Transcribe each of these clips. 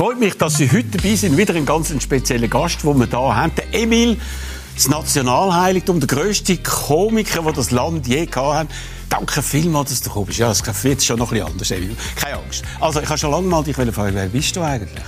Freut mich, dass Sie heute dabei sind. Wieder ein ganz spezieller Gast, den wir hier haben. Der Emil, das Nationalheiligtum, der grösste Komiker, den das Land je gehabt hat. Danke vielmals, dass du gekommen bist. Ja, es wird schon noch ein bisschen anders, Emil. Keine Angst. Also, ich habe schon lange mal dich fragen, wer bist du eigentlich?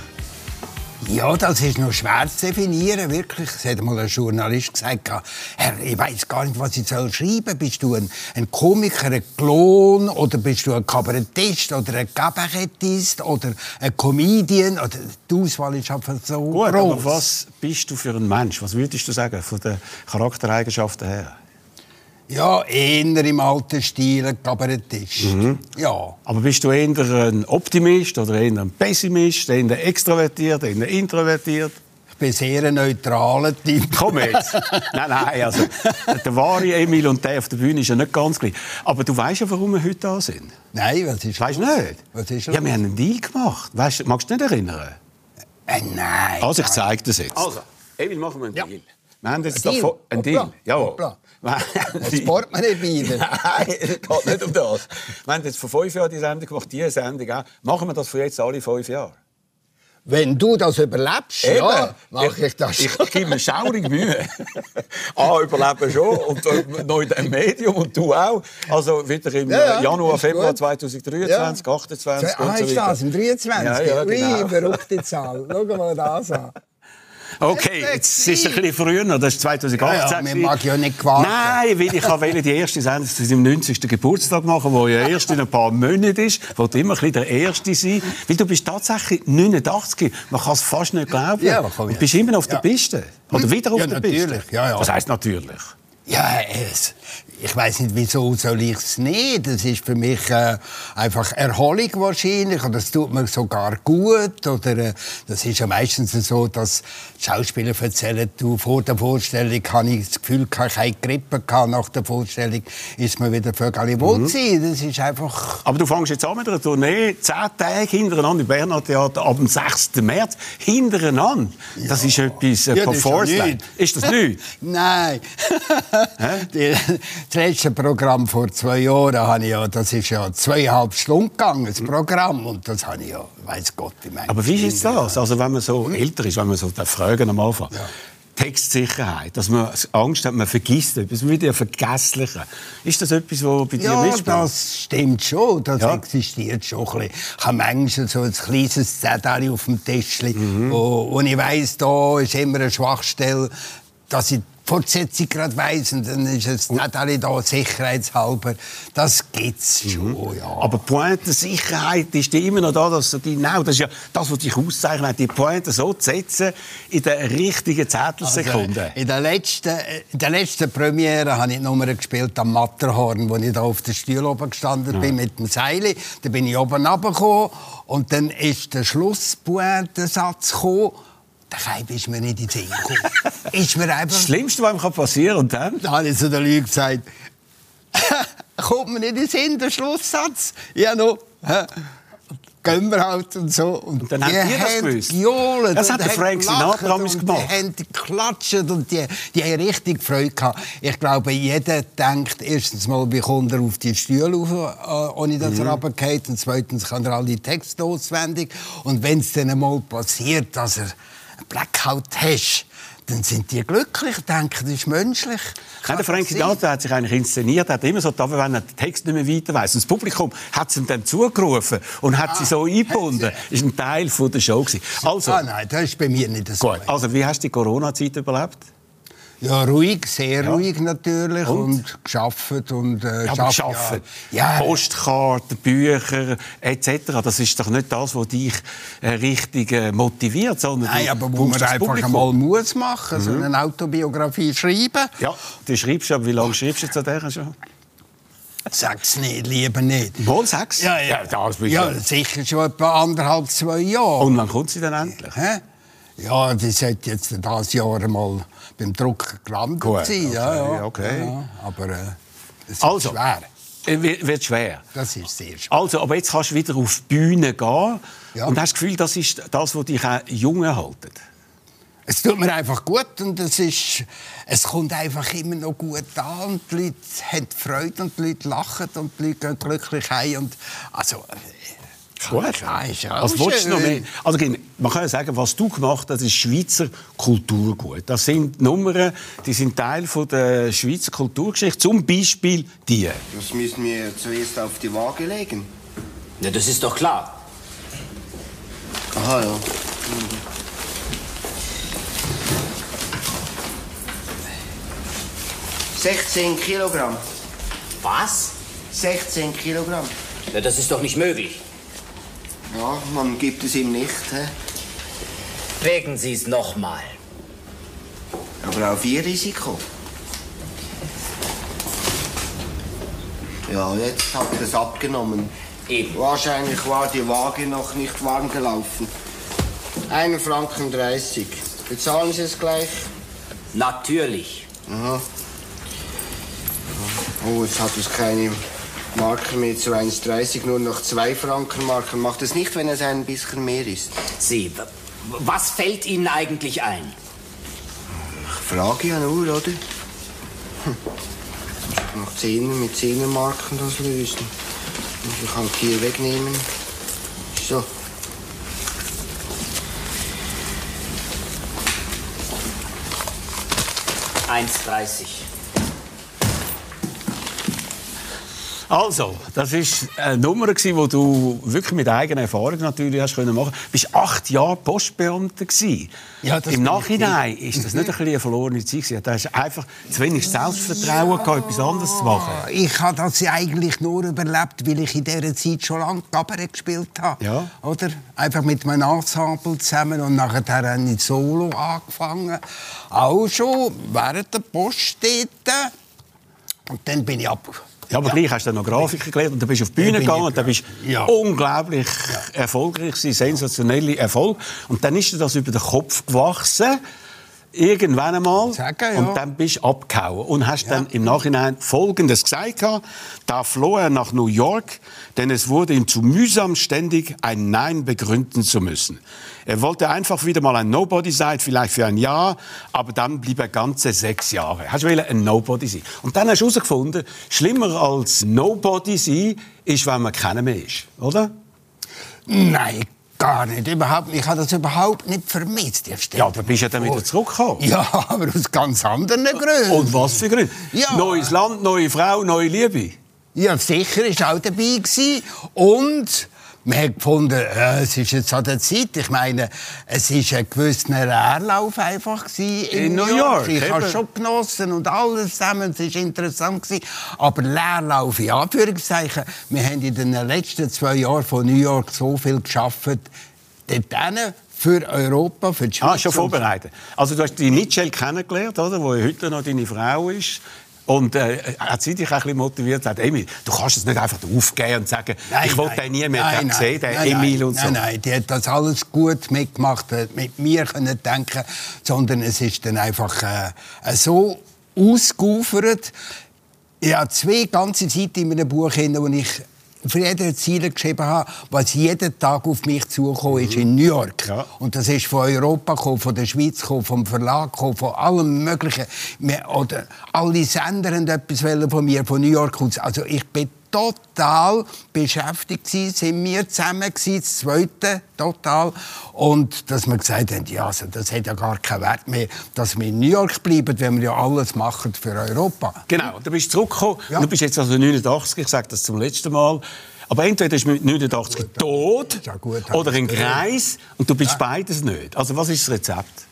Ja, das ist noch schwer zu definieren, wirklich. Es hat mal ein Journalist gesagt, Herr, ich weiß gar nicht, was ich soll schreiben. Bist du ein, ein Komiker, ein Klon, oder bist du ein Kabarettist, oder ein Kabarettist, oder ein Comedian? Oder die Auswahl ist einfach so Gut, groß. aber was bist du für ein Mensch? Was würdest du sagen, von den Charaktereigenschaften her? Ja, eher im alten Stil ein Kabarettist. Mhm. Ja. Aber bist du eher ein Optimist oder eher ein Pessimist, eher extrovertiert, eher introvertiert? Ich bin sehr ein neutraler Typ. Komm jetzt. nein, nein, also der wahre Emil und der auf der Bühne ist ja nicht ganz gleich. Aber du weißt ja, warum wir heute da sind. Nein, was ist Weißt du nicht? Was ist ja, wir haben einen Deal gemacht. Weißt, magst du dich nicht erinnern? Äh, nein. Also, ich zeige das jetzt. Also, Emil, machen wir einen Ja. Deal. Wir haben jetzt Ein Deal? davon... Ein Hoppla, Deal, ja. hoppla. Das spart man nicht wieder. Nein, es geht nicht um das. Wir haben jetzt vor fünf Jahren die Sendung gemacht, diese Sendung auch. Machen wir das für jetzt alle fünf Jahre? Wenn du das überlebst, ja, mache ich das Ich, schon. ich gebe mir schaurig Mühe. A, überleben schon und äh, noch in diesem Medium und du auch. Also wieder im Ja, ja, äh, Januar, Februar gut. 2023, 28 Ah, und so ist das, im 23? Ja, ja, genau. verrückte Zahl. Schau mal das an. Okay, jetzt ist es ein bisschen früher, das ist 2018. Ja, ja, man mag ja nicht warten. Nein, weil ich wollte die erste Sendung zu seinem 90. Geburtstag machen, wo ja erst in ein paar Monaten ist. Ich wollte immer ein bisschen der Erste sein. Weil du bist tatsächlich 89. Man kann es fast nicht glauben. Ja, komm, Und ja. bist immer auf der. Piste. Oder wieder auf Ja, der natürlich. Piste. Ja, ja. Was heisst natürlich? Ja, es, ich weiß nicht, wieso soll ich es nicht. Das ist für mich äh, einfach Erholung wahrscheinlich. Und das tut mir sogar gut. Oder äh, das ist ja meistens so, dass Schauspieler erzählen, du, vor der Vorstellung habe ich das Gefühl, ich habe keine Grippe gehabt. Nach der Vorstellung ist man wieder völlig wohl Mhm. Das ist einfach... Aber du fängst jetzt an mit einer Tournee, zehn Tage hintereinander im Berner Theater ab dem 6. März. Hintereinander. Das ist etwas äh, Ja, per das ist ja nichts. Ist das nicht? Nein. Das letzte Programm vor zwei Jahren habe ich ja, das ist ja zweieinhalb Stunden gegangen, das Programm. Und das habe ich ja, weiß Gott, wie mein Aber wie ist jetzt das? Also wenn man so Hm? älter ist, wenn man so fragen am Anfang. Textsicherheit, dass man Angst hat, man vergisst etwas, man wird ja vergesslichen. Ist das etwas, was bei dir Ja, mitspielt? das stimmt schon. Das Ja. existiert schon ein bisschen. Ich habe manchmal so ein kleines Zettel auf dem Tischchen, Mhm. wo, wo ich weiss, da ist immer eine Schwachstelle, dass ich Fortsetzung gerade weiss. Und dann ist ein Zettel da, sicherheitshalber. Das gibt's schon, ja. Mhm. Aber die Pointe Sicherheit ist die immer noch da, dass du genau, das ist ja das, was dich auszeichnet, die Pointe so zu setzen in der richtigen Zehntelsekunde. Also, in, der letzten, in der letzten Premiere habe ich die Nummer gespielt am Matterhorn, wo ich da auf der Stuhl oben gestanden bin mit dem Seil. Da bin ich oben runtergekommen und dann ist der Schlusspointensatz gekommen. Der Keib ist mir nicht in den Sinn gekommen. ist mir einfach... das Schlimmste, was einem passieren kann, und dann? Da habe ich zu den Leuten gesagt, kommt mir nicht in den Sinn, der Schlusssatz. Ja, noch. Gehen wir halt und so. Und, dann habt ihr das haben gewusst? gejohlt Das und hat der haben Frank Sinatra damals und gemacht. Die haben geklatscht und die, die haben richtig Freude gehabt. Ich glaube, jeder denkt erstens mal, wie kommt er auf die Stühle rauf, äh, ohne dass Mhm. er runterfällt. Und zweitens kann er alle Texte auswendig. Und wenn es dann einmal passiert, dass er Blackout hast, dann sind die glücklich, denken, das ist menschlich. Nein, der Frank Kann Sinatra hat sich eigentlich inszeniert, hat immer so, da, wenn er den Text nicht mehr weiter weiss. Und das Publikum hat es ihm dann zugerufen und hat sie so eingebunden. Das war ein Teil von der Show. gewesen. Also, Ah, nein, das ist bei mir nicht so. gut. Also, wie hast du die Corona-Zeit überlebt? Ja, ruhig, sehr Ja. ruhig natürlich. Und? Und, geschafft und äh, Ja, aber schafft, arbeiten. Ja, ja, Postkarten, Bücher etc. Das ist doch nicht das, was dich äh, richtig äh, motiviert, sondern Nein, aber wo man einfach Publikum. Mhm. einmal muss machen, so eine Autobiografie schreiben. Ja, du schreibst, aber wie lange schreibst du zu der schon? Sag's nicht, lieber nicht. Mal sechs? Ja, ja. Ja, du. sicher schon etwa anderthalb, zwei Jahre. Und wann kommt sie dann endlich? Hä? Ja, die sollte jetzt dieses Jahr mal beim Druck gelandet Gut, sein. Ja, okay, ja, okay. Ja, aber äh, es ist Also. schwer. Äh, wird wird schwer. Das ist sehr schwer. Also, aber jetzt kannst du wieder auf die Bühne gehen Ja. und hast das Gefühl, das ist das, was dich auch jung hält. Es tut mir einfach gut und es, ist, es kommt einfach immer noch gut an und die Leute haben Freude und die Leute lachen und die Leute gehen glücklich heim. Und, also, Gut. Ja, ist auch was willst du noch mehr? Also, man kann ja sagen, was du gemacht hast, ist Schweizer Kulturgut. Das sind Nummern, die sind Teil von der Schweizer Kulturgeschichte. Zum Beispiel die. Das müssen wir zuerst auf die Waage legen. Ja, das ist doch klar. Aha, ja. Sechzehn Kilogramm. Was? 16 Kilogramm. Ja, das ist doch nicht möglich. Ja, man gibt es ihm nicht. Hä? Wägen Sie es nochmal. Aber auf Ihr Risiko. Ja, jetzt hat es abgenommen. Eben. Wahrscheinlich war die Waage noch nicht warm gelaufen. 1 Franken 30. Bezahlen Sie es gleich? Natürlich. Aha. Oh, jetzt hat es keine Marken mehr zu 1,30, nur noch 2 Franken Marken. Macht es nicht, wenn es ein bisschen mehr ist. Sie, was fällt Ihnen eigentlich ein? Ich frage ja nur, oder? Hm. Noch Zehner mit Zehnermarken das lösen. Muss ich halt hier wegnehmen. So. Eins dreißig. Also, das war eine Nummer, die du wirklich mit eigener Erfahrung natürlich hast können machen. Du warst acht Jahre Postbeamter. gewesen. Ja, Im ich Nachhinein ist das nicht ein bisschen eine verlorene Zeit. gewesen. Da hast einfach zu wenig Selbstvertrauen gehabt, etwas anderes zu machen. Ich habe das ja eigentlich nur überlebt, weil ich in dieser Zeit schon lange Kabarett gespielt habe. Ja. Oder? Einfach mit einem Ensemble zusammen und nachher habe ich Solo angefangen. Auch schon während der Post dort. Und dann bin ich ab. Ja, aber gleich hast du noch Grafiker gelernt und dann bist du auf die Bühne gegangen und dann bist du Ja. unglaublich erfolgreich gewesen, sensationelle Erfolg. Und dann ist dir das über den Kopf gewachsen. Irgendwann einmal. Sagen, ja. Und dann bist du abgehauen. Und hast dann im Nachhinein Folgendes gesagt. Da floh er nach New York, denn es wurde ihm zu mühsam, ständig ein Nein begründen zu müssen. Er wollte einfach wieder mal ein Nobody sein, vielleicht für ein Jahr, aber dann blieb er ganze sechs Jahre. Hast du ein Nobody sein. Und dann hast du herausgefunden, schlimmer als Nobody sein ist, wenn man keiner mehr ist. Oder? Nein, gar nicht. Überhaupt. Ich habe das überhaupt nicht vermisst. Ja, da bist ja dann wieder vor. zurückgekommen. Ja, aber aus ganz anderen Gründen. Und was für Gründe? Ja. Neues Land, neue Frau, neue Liebe. Ja, sicher ist auch dabei gewesen. Und man hat gefunden, äh, es ist jetzt an der Zeit. Ich meine, es ist ein gewisser Leerlauf einfach in, In New York, Ich habe eben. schon genossen und alles zusammen. Es ist interessant gewesen. Aber Leerlauf in Anführungszeichen. Wir haben in den letzten zwei Jahren von New York so viel geschafft. Dort für Europa, für die Schweiz. Ah, schon vorbereitet. Also du hast die Mitchell kennengelernt, oder? Wo heute noch deine Frau ist. Und äh, hat sie dich auch ein bisschen motiviert? Sagt, Emil, du kannst es nicht einfach aufgeben und sagen, ich will den nie mehr nein, sehen, den nein, Emil nein, und so. Nein, nein, die hat das alles gut mitgemacht, hat mit mir können denken, sondern es ist dann einfach äh, so ausgeufert. Ich habe zwei ganze Seiten in meinem Buch, wo ich für jede Ziele geschrieben habe, was jeden Tag auf mich zugekommen ist in New York. Ja. Und das ist von Europa gekommen, von der Schweiz gekommen, vom Verlag gekommen, von allem Möglichen. Oder alle Sender haben etwas wollen von mir, von New York aus. Also ich bin total beschäftigt gewesen, sind wir zusammen gewesen, das zweite total. Und dass wir gesagt haben, ja, also das hat ja gar keinen Wert mehr, dass wir in New York bleiben, wenn wir ja alles machen für Europa. Genau, und dann bist du zurückgekommen. Ja. Du bist jetzt also 89, ich sage das zum letzten Mal. Aber entweder bist du mit 89 tot Ja, gut, oder ein gehört. Kreis und du bist beides nicht. Also was ist das Rezept?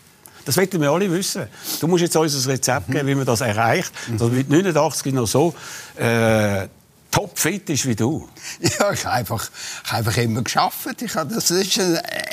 Das wollten wir alle wissen. Du musst jetzt uns ein Rezept Mhm. geben, wie man das erreicht, dass man mit 89 noch so äh, topfit ist wie du. Ja, ich habe einfach, ich habe einfach immer geschafft. Ich habe, das ist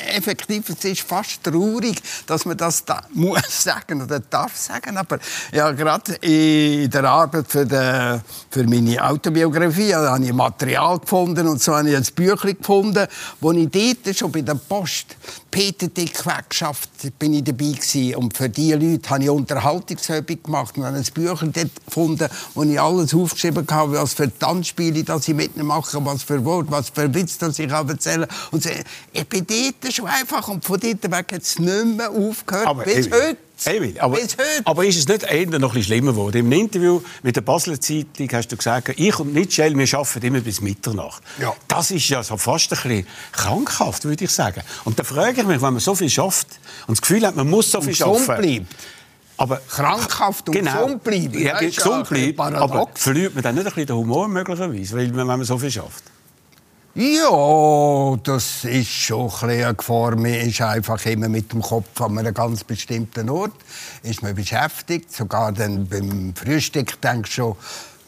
effektiv, es ist fast traurig, dass man das da muss sagen oder darf sagen. Aber ja, gerade in der Arbeit für, die, für meine Autobiografie da habe ich Material gefunden und so habe ich ein Büchlein gefunden, wo ich dort schon bei der Post Peter Dick weggeschafft bin ich dabei gewesen. und für diese Leute habe ich Unterhaltungsübung gemacht und habe ein Büchlein dort gefunden, wo ich alles aufgeschrieben habe, was für Wortspiele, dass ich mit ihnen mache, was für Wort, was für Witz, dass ich erzählen und so. Ich bin dort schon einfach und von dort weg hat es nicht mehr aufgehört, Aber bis Emil, heute. Emil, aber, Bis heute. aber ist es nicht eher noch ein bisschen schlimmer geworden? Im Interview mit der Basler Zeitung hast du gesagt, ich und Mitchell, wir arbeiten immer bis Mitternacht. Ja. Das ist ja so fast ein bisschen krankhaft, würde ich sagen. Und da frage ich mich, wenn man so viel schafft und das Gefühl hat, man muss so viel gesund schaffen. bleibt. Aber Krankhaft und genau. gesund bleiben. Ja, gesund ein bleiben. Aber verliert man dann nicht ein bisschen den Humor möglicherweise, weil, wenn man so viel schafft? Ja, das ist schon eine Gefahr. Man ist einfach immer mit dem Kopf an einem ganz bestimmten Ort. Ist man beschäftigt. Sogar dann beim Frühstück denkst du schon,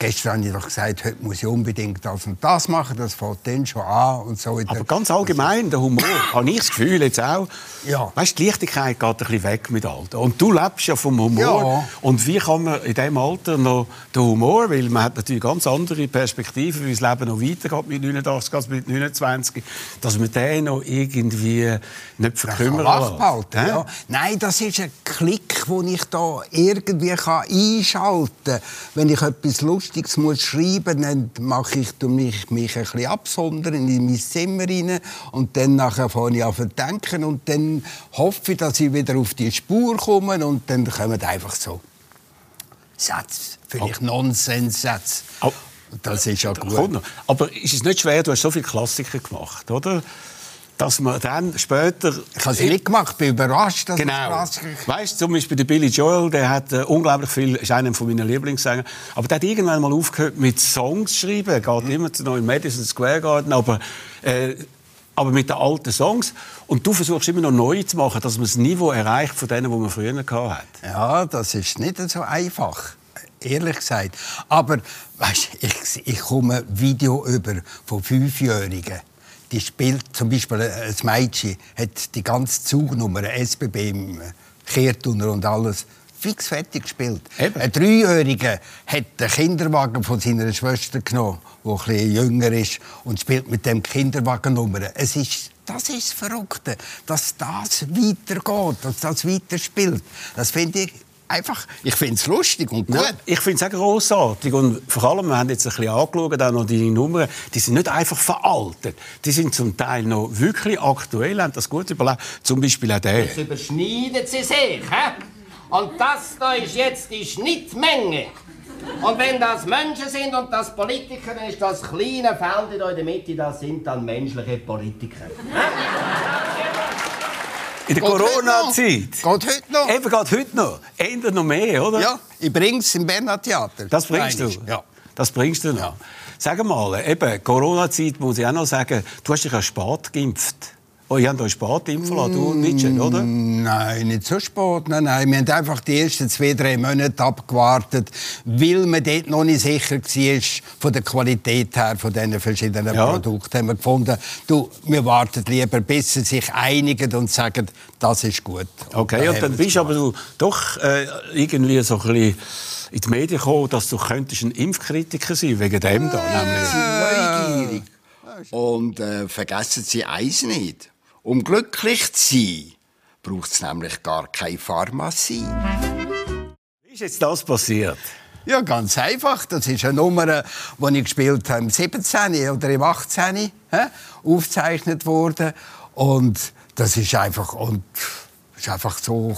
gestern habe ich doch gesagt, heute muss ich unbedingt das und das machen. Das fängt dann schon an. Und so Aber ganz allgemein, der Humor, habe ich das Gefühl jetzt auch, Ja. weißt, die Leichtigkeit geht ein bisschen weg mit Alter. Und du lebst ja vom Humor. Ja. Und wie kann man in diesem Alter noch den Humor, weil man hat natürlich ganz andere Perspektiven, wie das Leben noch weitergeht mit 89 als mit 29, dass man den noch irgendwie nicht verkümmern behalten, Hä? ja. Nein, das ist ein Klick, den ich da irgendwie kann einschalten kann. Wenn ich etwas Lustiges muss schreiben muss, dann mache ich mich, mich ein bisschen absondern in mein Zimmer rein und dann nachher fange ich an zu denken und dann hoffe ich, dass ich wieder auf die Spur komme und dann kommen einfach so Sätze, vielleicht Nonsenssätze. Oh. Das ist ja gut. Aber ist es nicht schwer, du hast so viele Klassiker gemacht, oder? Dass man dann später... Ich habe es nicht gemacht, bin überrascht, dass Genau. es Klassiker Weißt du, zum Beispiel der Billy Joel, der hat äh, unglaublich viel, ist einer von meinen Lieblingssänger, aber der hat irgendwann mal aufgehört mit Songs zu schreiben. Er geht immer zu im Madison Square Garden, aber, äh, aber mit den alten Songs. Und du versuchst immer noch neue zu machen, dass man das Niveau erreicht von denen, die man früher hatte. Ja, das ist nicht so einfach, ehrlich gesagt. Aber weißt, ich, ich komme ein Video über von Fünfjährigen. Die spielt zum Beispiel ein Mädchen, hat die ganze Zugnummer, SBB im Kehrtunnel und alles fix fertig gespielt. Eben. Ein Dreijähriger hat den Kinderwagen von seiner Schwester genommen, die ein bisschen jünger ist, und spielt mit dem Kinderwagennummer. Es ist, das ist das Verrückte, dass das weitergeht, dass das weiterspielt. Das finde ich einfach, ich finde es lustig und gut. Ja, ich finde es auch grossartig. Und vor allem, wir haben jetzt ein bisschen angeschaut, auch noch die Nummern, die sind nicht einfach veraltet. Die sind zum Teil noch wirklich aktuell, haben das gut überlebt. Zum Beispiel auch der. Jetzt überschneiden Sie sich, hä? Und das da ist jetzt die Schnittmenge. Und wenn das Menschen sind und das Politiker, dann ist das kleine Feld da in der Mitte, das sind dann menschliche Politiker. In der Corona-Zeit. Geht heute noch. Eben, geht heute noch. Ändert noch mehr, oder? Ja, ich bringe es im Bernhard Theater. Das bringst du? Einmal. Ja. Das bringst du noch. Sag mal, eben, Corona-Zeit muss ich auch noch sagen, du hast dich ja spät geimpft. Oh, ihr habt euch spät impfen lassen, du und Nietzsche, oder? Nein, nicht so spät. Nein, nein. Wir haben einfach die ersten zwei, drei Monate abgewartet, weil man dort noch nicht sicher war von der Qualität her von diesen verschiedenen Ja. Produkten. Haben wir gefunden, du, wir warten lieber, bis sie sich einigen und sagen, das ist gut. Okay, und dann bist aber du doch äh, irgendwie so ein bisschen in die Medien gekommen, dass du könntest ein Impfkritiker sein wegen dem da. Nämlich. neugierig. Und äh, vergessen Sie eins nicht. Um glücklich zu sein, braucht es nämlich gar keine Pharmazie. Wie ist jetzt das passiert? Ja, ganz einfach. Das ist eine Nummer, die ich gespielt habe im 17. oder im 18. Hä? aufgezeichnet worden. Und das ist einfach, und ist einfach so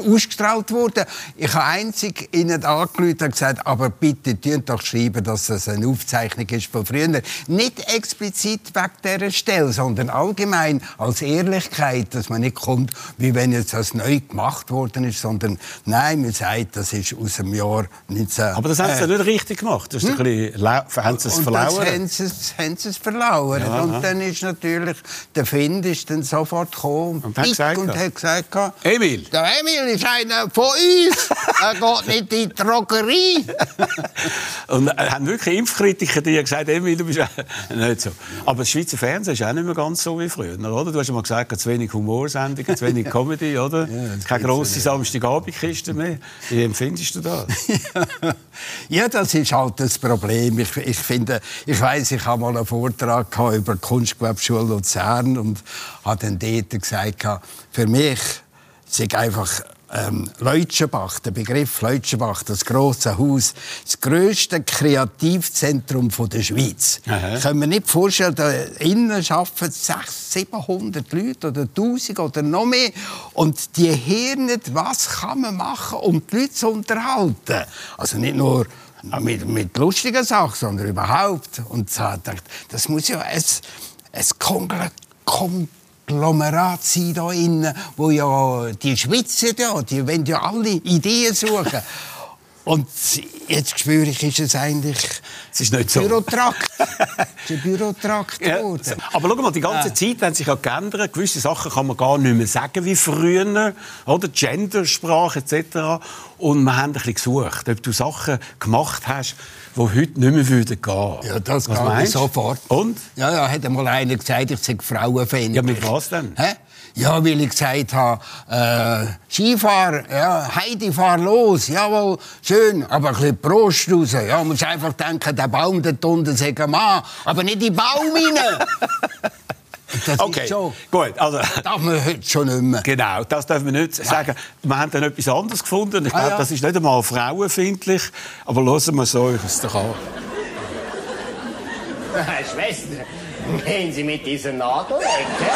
ausgestrahlt worden. Ich habe einzig ihnen angerufen und gesagt, aber bitte tun doch schreiben, dass das eine Aufzeichnung ist von früher. Nicht explizit wegen dieser Stelle, sondern allgemein als Ehrlichkeit, dass man nicht kommt, wie wenn jetzt das neu gemacht worden ist, sondern nein, man sagt, das ist aus dem Jahr 19... Aber das haben sie äh, ja nicht richtig gemacht. Das ist ein bisschen, lau- haben sie es und das verlauert. haben sie, haben sie es verlauert. und dann ist natürlich, der Find ist dann sofort gekommen Und hat dick gesagt, und ja. hat gesagt, Emil. der Emil ist einer von uns. er geht nicht in die Drogerie. Und äh, haben wirklich Impfkritiker die haben gesagt, Emil, du bist nicht so. Aber das Schweizer Fernsehen ist auch nicht mehr ganz so wie früher, oder? Du hast ja mal gesagt, zu wenig Humorsendungen, zu wenig Comedy, oder? Keine grosse Samstagabendkiste mehr. Wie empfindest du das? ja, das ist halt das Problem. Ich, ich finde, ich weiß, ich habe mal einen Vortrag gehabt über Kunstgewerbeschule Luzern und habe dann dort gesagt, für mich sei einfach ähm, Leutschenbach, der Begriff Leutschenbach, das große Haus, das grösste Kreativzentrum von der Schweiz. Aha. Können wir nicht vorstellen, da innen arbeiten 600, 700 Leute oder 1000 oder noch mehr. Und die nicht, was kann man machen, um die Leute zu unterhalten. Also nicht nur mit, mit lustigen Sachen, sondern überhaupt. Und so das muss ja ein, ein Kongl Konglomerat sein da innen, wo ja die Schweizer da, die wollen ja alle Ideen suchen. Und jetzt spüre ich, ist es eigentlich Es ist nicht so. Bürotrakt. es ist ein Bürotrakt Ja, geworden. aber schau mal, die ganze Ja. Zeit hat sich ja geändert. Gewisse Sachen kann man gar nicht mehr sagen wie früher. Oder? Gendersprache etc. Und wir haben ein bisschen gesucht, ob du Sachen gemacht hast, die heute nicht mehr würden gehen Ja, das Was geht mir meinst du? sofort. Und? Ja, ja, hat einmal einer gesagt, ich sei Frauenfan. Ja, mit was denn? Hä? Ja, weil ich gesagt habe, äh, Skifahren, ja, Heidi, fahr los, jawohl, schön, aber ein bisschen Prost raus. Ja, man muss einfach denken, der Baum dort unten sei ein Mann, aber nicht in den Baum rein. das Okay, ist schon, gut. Also, darf man heute schon nicht mehr. Genau, das dürfen wir nicht sagen. Wir haben dann etwas anderes gefunden. Ich Ah, glaube, ja. das ist nicht einmal frauenfindlich. Aber hören wir so es doch an. Schwester, gehen Sie mit dieser Nadel weg, ja?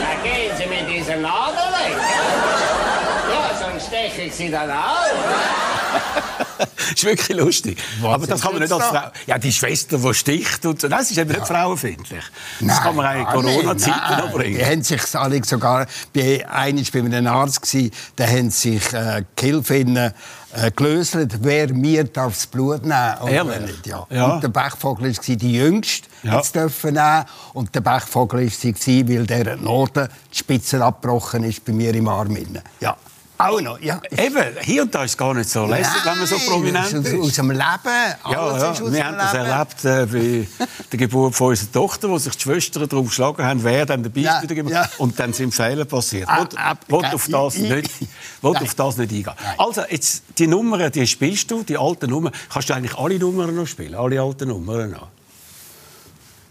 Ja, gehen Sie mit dieser Nadel weg, ja? Ja, sonst steche ich Sie dann auf. ist wirklich lustig. Was Aber das kann man nicht als? Frau. Ja, die Schwester, die sticht und so. Nein, es ist eben nicht frauenfindlich. Das Nein, kann man auch in. Corona-Zeiten noch bringen. Die haben sich alle sogar, bei einem war bei einem Arzt, da haben sich äh, die Hilfinnen äh, gelöselt, wer mir darf das Blut nehmen oder Ehrlich? nicht. Ja. Ja. Und der Bechvogel war die Jüngste, Ja. ja. dürfen nehmen. Und der Bechvogel war sie, weil der Noten die Spitze abgebrochen ist bei mir im Arm. innen. Ja. Auch noch, ja. Eben, hier und da ist es gar nicht so lässig, wenn man so Nein, prominent das ist. ist. Aus dem Leben. Ja, Alles ja. ist aus wir haben das erlebt äh, bei der Geburt von unserer Tochter, wo sich die Schwestern darauf geschlagen haben, wer dann dabei ist Ja, bei der Geburt. ja. Und dann sind Fehler passiert. Ah, Will- ah, will auf das nicht, will Nein. auf das nicht eingehen. Nein. Also, jetzt, die Nummern, die spielst du, die alten Nummern. Kannst du eigentlich alle Nummern noch spielen? Alle alten Nummern noch?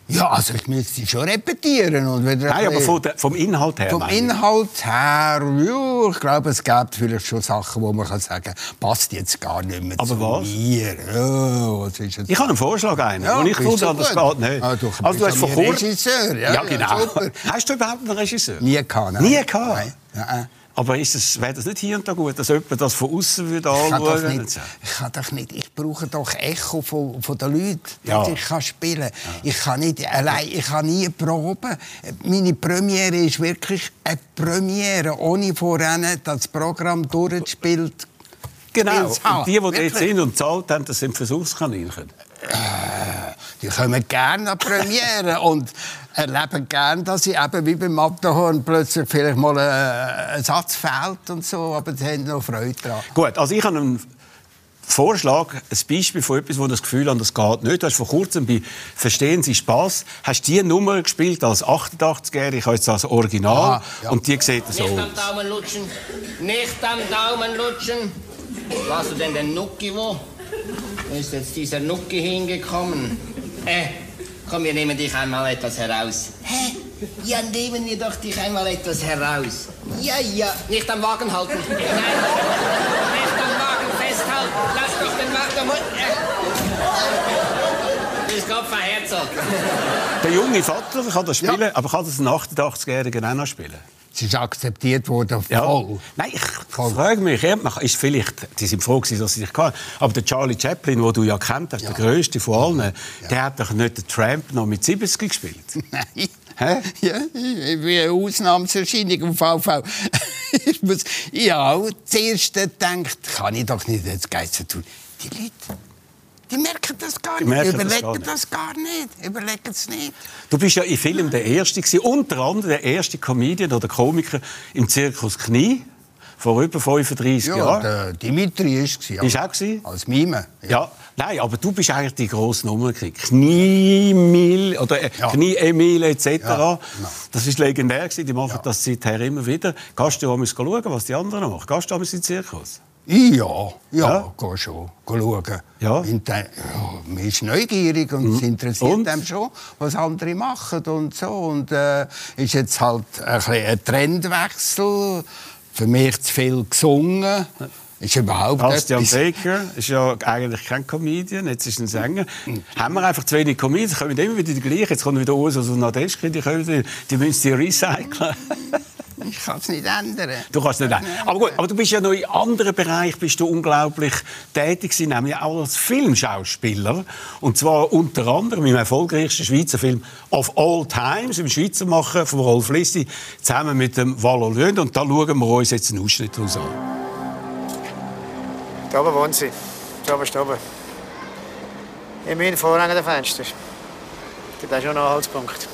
Ja, also ich müsste schon repetieren. Und wieder ein Nein, aber von der, vom Inhalt her. Vom. Inhalt her, ja, ich glaube, es gibt vielleicht schon Sachen, wo man kann sagen passt jetzt gar nicht mehr Aber zu was? mir. Ja, was ist jetzt? Ich habe einen Vorschlag, einen, Ja, und ich habe, das geht nicht. Ah, du also, du hast vor ja kurzem... Regisseur, ja, ja, ja, genau. super. Hast du überhaupt einen Regisseur? Nie gehabt, nein. Nie gehabt? Nein. Nein. Aber ist es, wäre das nicht hier und da gut, dass jemand das von außen würde Ich kann, anschauen nicht, ich kann doch nicht, ich brauche doch Echo von, von den Leuten, Ja. dass ich kann spielen Ich kann nicht allein, ich kann nie proben. Meine Premiere ist wirklich eine Premiere, ohne vorher das Programm durchgespielt Genau, und die, die Wirklich. sind und zahlt haben, das sind Versuchskaninchen. Die kommen gerne an Premiere und erleben gerne, dass sie eben wie beim Matterhorn plötzlich vielleicht mal ein, ein Satz fehlt und so, aber sie haben noch Freude daran. Gut, also ich habe einen Vorschlag, ein Beispiel von etwas, wo das Gefühl habe, das geht nicht. Du hast vor kurzem bei «Verstehen Sie Spaß» hast die Nummer gespielt als 88-Jährige, ich habe jetzt das Original, Ah, ja. und die sieht so Nicht aus. am Daumen lutschen, nicht am Daumen lutschen. Wo hast du denn den Nucki wo? Wo ist jetzt dieser Nucki hingekommen? Äh, komm, wir nehmen dich einmal etwas heraus. Hä? Ja, nehmen wir doch dich einmal etwas heraus. Ja, ja. Nicht am Wagen halten. Nein. Nicht am Wagen festhalten. Lass doch den Wagen... Äh. Grüß Gott, Frau Herzog. Der junge Vater kann das spielen, aber kann das ein 88-Jähriger auch noch spielen? Es ist akzeptiert worden, Ja. voll. Nein, ich frage mich, ja, ist vielleicht, die sind froh gewesen, dass sie dich hatten, aber der Charlie Chaplin, den du ja kennt hast, der größte von allen, der hat doch nicht den Tramp noch mit 70 gespielt. Nein. Hä? Ja, wie eine Ausnahmeerscheinung im VV. ich muss, ja, zuerst gedacht, kann ich doch nicht ins Geissen tun. Die Leute, die merken das gar Die nicht, merken das überlegen gar nicht. das gar nicht, überlegen es nicht. Du bist ja im Film der Erste gewesen, unter anderem der erste Comedian oder Komiker im Zirkus Knie, vor über 35 Ja, Jahren. der Dimitri ist es. Ist auch gewesen? Als Mime. Ja, nein, aber du bist eigentlich die grosse Nummer. Knie-Mil oder äh, Ja. Knie-Emil etc. Ja, genau. Das ist legendär gewesen. Die machen das seither immer wieder. Gehst du auch schauen, was die anderen machen? Gehst du auch in den Zirkus? Ja, ja, Ja? geh schon geh schauen. Ja. De, ja, man ist neugierig und es interessiert Und? einem schon, was andere machen und so. Und äh, ist jetzt halt ein, ein Trendwechsel. für mich zu viel gesungen. Ist überhaupt Bastian etwas. Baker ist ja eigentlich kein Comedian, jetzt ist ein Sänger. Haben wir einfach zu wenig Comedians, kommen immer wieder die gleichen. Jetzt kommt wieder Ursus und Nadeschke, die, können, die, die müssen sie recyceln. Ich kann es nicht ändern. Du kannst nicht. Aber gut, aber du bist ja noch in anderen Bereichen bist du unglaublich tätig gewesen, nämlich auch als Filmschauspieler. Und zwar unter anderem im erfolgreichsten Schweizer Film of all times, im Schweizer Machen von Rolf Lissi, zusammen mit dem Valo Lünd. Und da schauen wir uns jetzt einen Ausschnitt daraus an. Da oben wohnt sie. Da oben, da oben. Immerhin vorhängen der Fenster. Gibt auch schon einen Anhaltspunkt.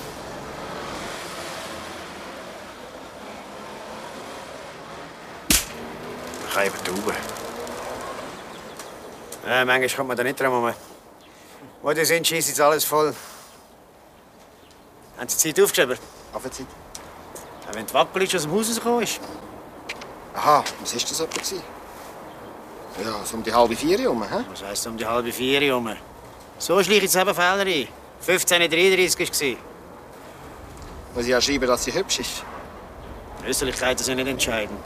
Eben tauben. Ja, manchmal kommt man da nicht dran herum. Wo die sind, schießt jetzt alles voll. Haben Sie die Zeit aufgeschrieben? Auf die Zeit. Ja, Wenn die Wackelitsch aus dem Haus rausgekommen ist. Aha, was ist das etwa? Ja, so um die halbe vier herum, hä? Was heisst um die halbe vier herum? So schleiche ich eben Fehler ein. 15.33 war es. Muss ich auch schreiben, dass sie hübsch ist? Äußerlichkeiten sind nicht entscheidend.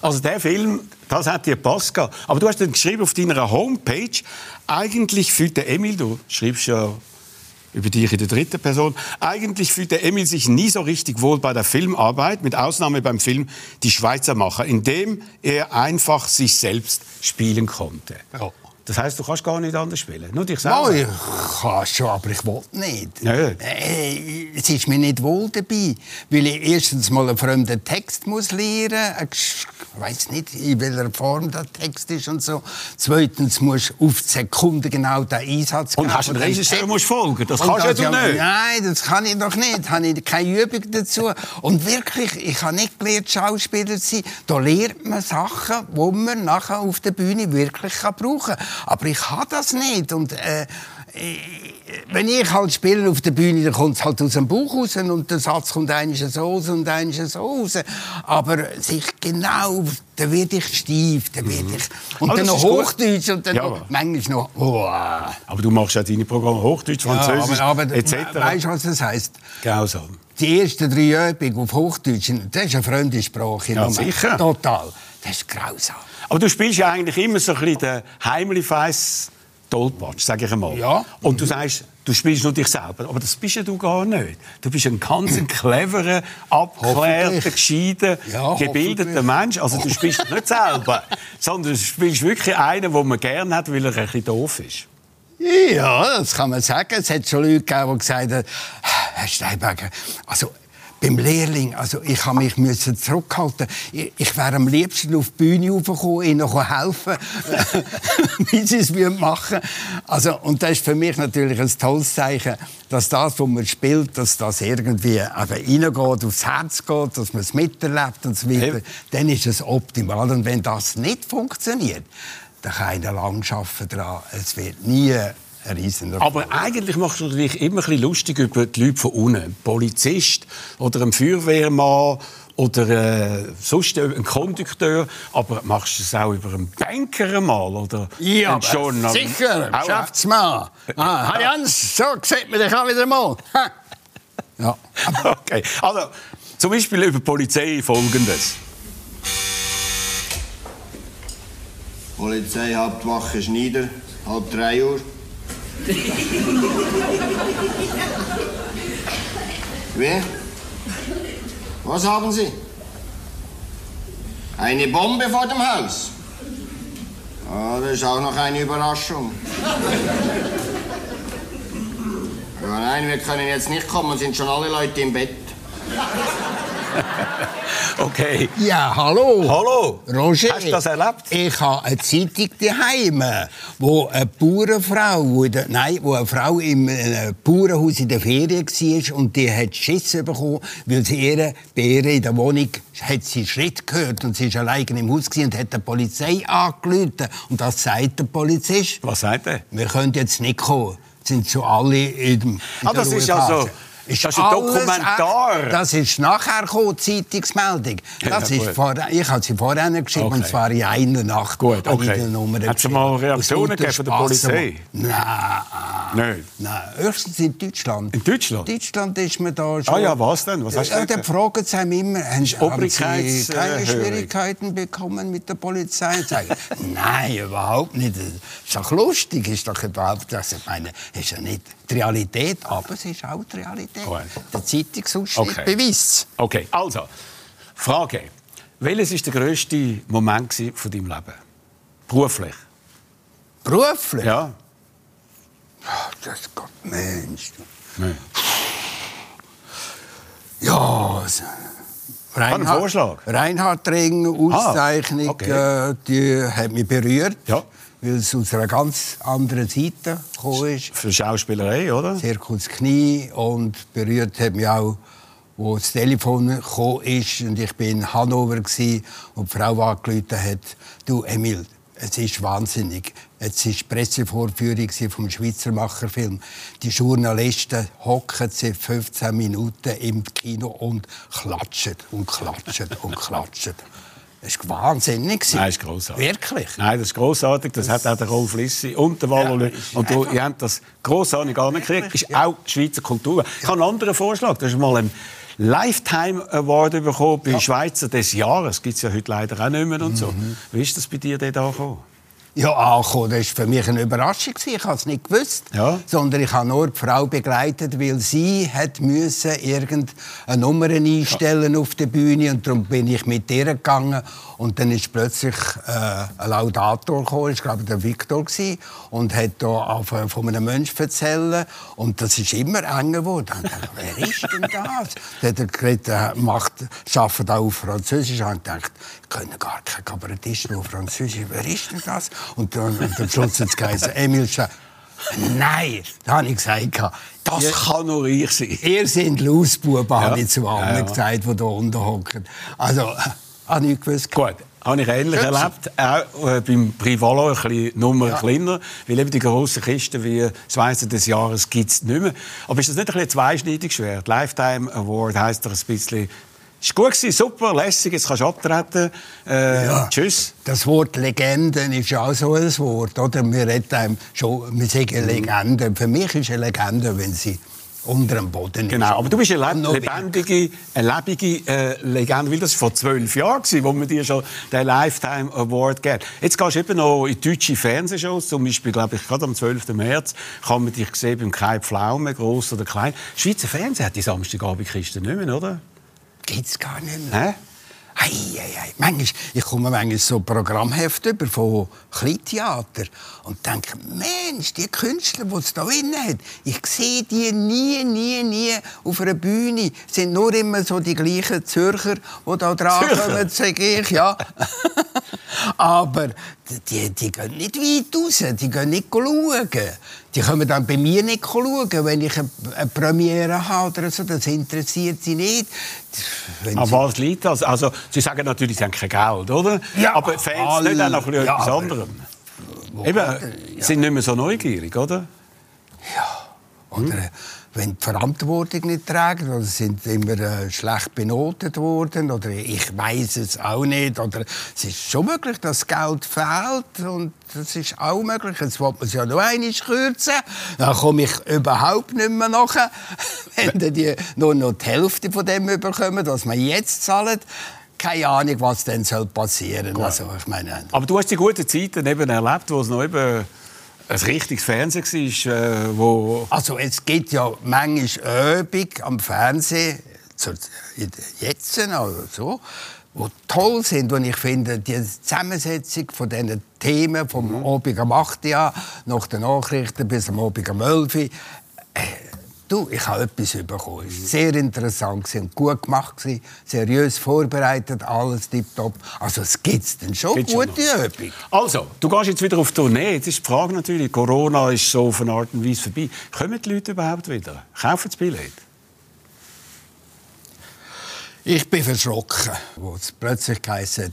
Also der Film, das hat dir Pass. Aber du hast dann geschrieben auf deiner Homepage, eigentlich fühlt der Emil, du schreibst ja über dich in der dritten Person, eigentlich fühlt der Emil sich nie so richtig wohl bei der Filmarbeit, mit Ausnahme beim Film Die Schweizer Macher, in dem er einfach sich selbst spielen konnte. Ja. Das heißt, du kannst gar nicht anders spielen, nur dich Ja, selber. ich kann schon, aber ich will nicht. Ja, ja. Äh, es ist mir nicht wohl dabei, weil ich erstens mal einen fremden Text muss lernen muss. Ich weiß nicht, in welcher Form der Text ist und so. Zweitens musst du auf die Sekunde genau den Einsatz Und geben hast einen Regisseur, musst folgen. Das Und kannst ja du nicht. Nein, das kann ich doch nicht. Habe ich keine Übung dazu. Und wirklich, ich habe nicht gelernt, Schauspieler zu sein. Da lernt man Sachen, die man nachher auf der Bühne wirklich kann brauchen kann. Aber ich habe das nicht. Und äh, äh, wenn ich halt spiele auf der Bühne, dann kommt es halt aus dem Bauch raus und der Satz kommt eigentlich so raus und eigentlich so raus. Aber sich genau, dann werde ich steif, dann werde ich... Und Aber dann noch ist gut. Hochdeutsch und dann Ja, noch, aber- manchmal noch... Oh. Aber du machst ja deine Programme Hochdeutsch, Französisch, Ja, aber, aber etc. weißt du, was das heisst? Grausam. Die ersten drei Übungen auf Hochdeutsch, das ist eine Fremdsprache. Ja, sicher. Total. Das ist grausam. Aber du spielst ja eigentlich immer so ein bisschen den Heimlichfeiss Tollpatsch, sage ich einmal. Ja. Und du sagst, du spielst nur dich selber. Aber das bist ja du gar nicht. Du bist ein ganz cleverer, abgeklärter, gescheiter, Ja, gebildeter. Mensch. Also du spielst nicht selber, sondern du spielst wirklich einen, den man gerne hat, weil er ein bisschen doof ist. Ja, das kann man sagen. Es hat schon Leute gegeben, die gesagt haben, Herr Steinberger, also beim Lehrling, also ich habe mich müssen zurückhalten. Ich, ich wäre am liebsten auf die Bühne raufgekommen, ihnen noch helfen, wie sie es machen. Also und das ist für mich natürlich ein tolles Zeichen, dass das, was man spielt, dass das irgendwie reingeht, aufs Herz geht, dass man es miterlebt und so weiter. Eben. Dann ist es optimal. Und wenn das nicht funktioniert, dann kann einer lang arbeiten daran. Es wird nie ein riesen Aber eigentlich machst du dich immer ein bisschen lustig über die Leute von unten. Ein Polizist oder ein Feuerwehrmann oder äh, sonst ein Kondukteur. Aber machst du es auch über einen Banker mal? Oder Ja, einen Journal- sicher, Auch- Geschäftsmann. Ah, Herr Jans, so sieht man dich auch wieder mal. Ha. Ja. Okay, also zum Beispiel über die Polizei folgendes. Polizei, Hauptwache Schneider, halb drei Uhr. Wer? Was haben Sie? Eine Bombe vor dem Haus? Ah, das ist auch noch eine Überraschung. Ja, nein, wir können jetzt nicht kommen, sind schon alle Leute im Bett. Okay. Ja, hallo. Hallo. Roger. Hast du das erlebt? Ich habe eine Zeitung daheim, wo eine Bauernfrau, wo der, nein, wo eine Frau im äh, Bauernhaus in der Ferien war und die hat Schiss bekommen, weil sie ihre, ihr in der Wohnung hat sie Schritt gehört und sie war allein im Haus und hat die Polizei angerufen. Und das sagt der Polizist. Was sagt er? Wir können jetzt nicht kommen. Sind schon alle in, in Ah, der das ist Ruhephase. also Ist das ist ein Dokumentar. echt. Das ist nachher gekommen, Zeitungsmeldung. Das Ja, ist vor, ich habe sie vorher geschrieben, Okay. und zwar in einer Nacht. Gut, okay. Hat es mal Reaktionen gegeben von der. Polizei? Nein. Nein. Nein, höchstens in Deutschland. In Deutschland? In Deutschland ist man da schon... Ah ja, was denn? Was hast du ja, dann fragen sie einem immer, haben, Sie Obrigkeits- keine äh, Schwierigkeiten bekommen mit der Polizei? Sagen, nein, überhaupt nicht. Das ist doch lustig, ist doch überhaupt, das, ich meine, ist ja nicht die Realität, aber es ist auch die Realität. Gut. Der Zeitungsausschnitt Okay. beweist Okay, also, Frage. Welches war der grösste Moment von deinem Leben? Beruflich? Beruflich? Ja. Ach, Das Gott, Mensch. Nein. Ja, s- einen Vorschlag. Reinhard Ring, Auszeichnung, Ah, okay. äh, die hat mich berührt, Ja. Weil es aus einer ganz anderen Seite gekommen ist. Für Schauspielerei, oder? Sehr kurz Knie und berührt hat mich auch, wo das Telefon gekommen ist und ich bin in Hannover gsi und die Frau angerufen hat, du Emil, es ist wahnsinnig. Es ist die Pressevorführung vom Schweizer Macherfilm. Die Journalisten hocken seit 15 Minuten im Kino und klatschen und klatschen und klatschen. Es war wahnsinnig. Nein, das ist grossartig. Wirklich? Nein, das ist grossartig. Das, hat auch der Rolf Lissi und der Valo. Ja, ist und du, ihr habt das grossartig angekriegt. ist auch die Schweizer Kultur. Ich habe einen anderen Vorschlag. Du hast mal einen Lifetime Award bekommen bei Schweizer des Jahres. Das gibt es ja heute leider auch nicht mehr und so. Mhm. Wie ist das bei dir dort angekommen? Ja, angekommen. Das war für mich eine Überraschung. Ich habe es nicht gewusst. Ja. Sondern ich habe nur die Frau begleitet, weil sie hat müssen irgendeine Nummer einstellen auf der Bühne und darum bin ich mit ihr gegangen und dann ist plötzlich äh, ein Laudator gekommen, ich glaube der Viktor gsi und hat da angefangen, von einem Menschen zu erzählen und das ist immer enger geworden. Ich dachte, wer ist denn das? Dann hat er macht, arbeitet auch auf Französisch. Ich ich kenne gar keinen Kabarettisten auf Französisch. Wer ist denn das? Und dann und am Schluss hat es geheißen, Emil Scha Nein, da habe ich gesagt, Das ihr, kann nur ich sein. ihr seid Lausbuben, Ja. habe ich zu allen Ja, ja. gesagt, die da unten hocken. Also, äh, habe ich gewusst. Gut, habe ich ähnlich Schätze. erlebt. Auch äh, beim Privalo ein bisschen Nummer kleiner. Weil eben die grossen Kisten wie das Schweizer des Jahres gibt es nicht mehr. Aber ist das nicht ein bisschen zweischneidig schwer? Lifetime Award heisst doch ein bisschen... Ist gut gewesen, super, lässig, jetzt kannst du abtreten. Äh, Tschüss. Das Wort Legende ist ja auch so ein Wort, oder? Wir reden schon, wir sagen Legende. Für mich ist eine Legende, wenn sie unter dem Boden ist. Genau, aber du bist eine noch lebendige, eine lebende äh, Legende, weil das war vor zwölf Jahren, gewesen, wo wir dir schon den Lifetime Award geben. Jetzt gehst du eben noch in deutsche Fernsehshows, zum Beispiel, glaube ich, gerade am 12. März kann man dich sehen beim Kai Pflaume, gross oder klein. Schweizer Fernsehen hat die Samstagabendkiste nicht mehr, oder? Gibt's gar nicht mehr. Hä? Ei, ei, ei. Manchmal, ich komme manchmal so Programmheft über von Kleintheater und denke, Mensch, die Künstler, die es da drin hat, ich sehe die nie, nie, nie auf einer Bühne. Es sind nur immer so die gleichen Zürcher, die da dran kommen, sage ich, ja. Aber die, die gehen nicht weit raus, die gehen nicht schauen. Die können dann bei mir nicht schauen, wenn ich eine, Premiere habe oder so. Das interessiert sie nicht. Wenn An was liegt das? Also, Sie sagen natürlich, Sie haben kein Geld, oder? Ja, aber Fans alle- nicht auch noch ja, etwas anderem. Eben, sind nicht mehr so neugierig, oder? Oder äh, wenn die Verantwortung nicht tragen, oder sind immer äh, schlecht benotet worden, oder ich weiß es auch nicht, oder es ist schon möglich, dass Geld fehlt und das ist auch möglich. Jetzt will man es ja noch einmal kürzen, dann komme ich überhaupt nicht mehr nach, wenn dann die nur noch die Hälfte von dem bekommen, was man jetzt zahlt. Keine Ahnung, was dann passieren soll. Also, ich meine, Aber du hast die guten Zeiten eben erlebt, wo es noch eben ein richtiges Fernsehen war, äh, wo... Also es gibt ja manchmal Übung am Fernsehen, jetzt oder so, die toll sind. Und ich finde, die Zusammensetzung von diesen Themen, vom mhm. Abend um 8 Uhr nach den Nachrichten bis am Abend um 11 Uhr, äh, Du, ich habe etwas bekommen. Es war sehr interessant, gewesen, gut gemacht, gewesen, seriös vorbereitet, alles tipptopp. Also es gibt dann schon Gibt's schon gute Übung. Also, du gehst jetzt wieder auf Tournee. Jetzt ist die Frage natürlich, Corona ist so auf eine Art und Weise vorbei. Kommen die Leute überhaupt wieder? Kaufen das Billett? Ich bin verschrocken, wo es plötzlich geheißen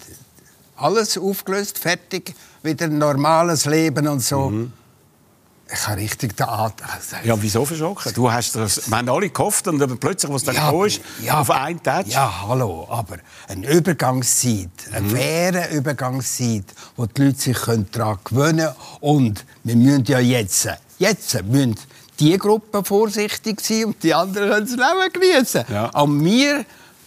alles aufgelöst, fertig, wieder ein normales Leben und so. Ich habe richtig den Atem. Ja, wieso verschrocken? Du hast das, wir haben alle gehofft und dann plötzlich, was dann Ja, gekommen ist, ja. auf einen Touch. Ja, hallo, aber eine Übergangszeit, eine faire Übergangszeit, wo die Leute sich daran gewöhnen können. Und wir müssen ja jetzt, jetzt müssen die Gruppe vorsichtig sein und die anderen können das Leben genießen. Ja. Und wir,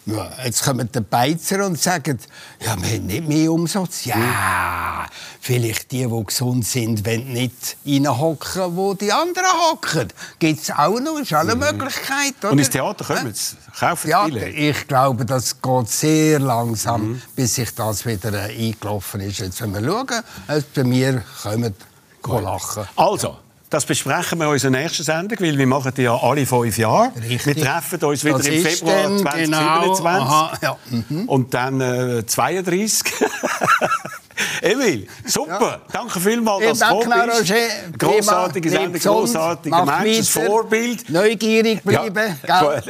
ja, jetzt kommen die Beizer und sagen, ja, wir haben nicht mehr Umsatz. Ja, vielleicht die, die gesund sind, wollen nicht reinhocken, wo die anderen hocken. Gibt es auch noch, ist auch eine Möglichkeit. Oder? Und ins Theater kommen sie. Kaufen Ja, ich glaube, das geht sehr langsam, Mhm. bis sich das wieder äh, eingelaufen ist. Jetzt wenn wir schauen, äh, bei mir kommen lachen. Also, das besprechen wir in unserer nächsten Sendung, weil wir machen die ja alle fünf Jahre. Richtig. Wir treffen uns wieder Das im Februar dann 2027. genau, aha, ja, mhm. Und dann äh, 32. Emil, super. Danke vielmals, dass du gekommen bist. Grossartige. Sendung, grossartiger Mensch, ein. Vorbild. Neugierig bleiben. Ja,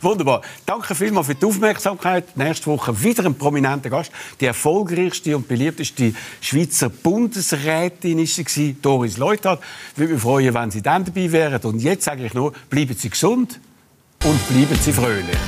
wunderbar. Danke vielmals für die Aufmerksamkeit. Nächste Woche wieder ein prominenter Gast. Die erfolgreichste und beliebteste Schweizer Bundesrätin war sie, Doris Leuthard. Würde mich freuen, wenn Sie dann dabei wären. Und jetzt sage ich nur, bleiben Sie gesund und bleiben Sie fröhlich.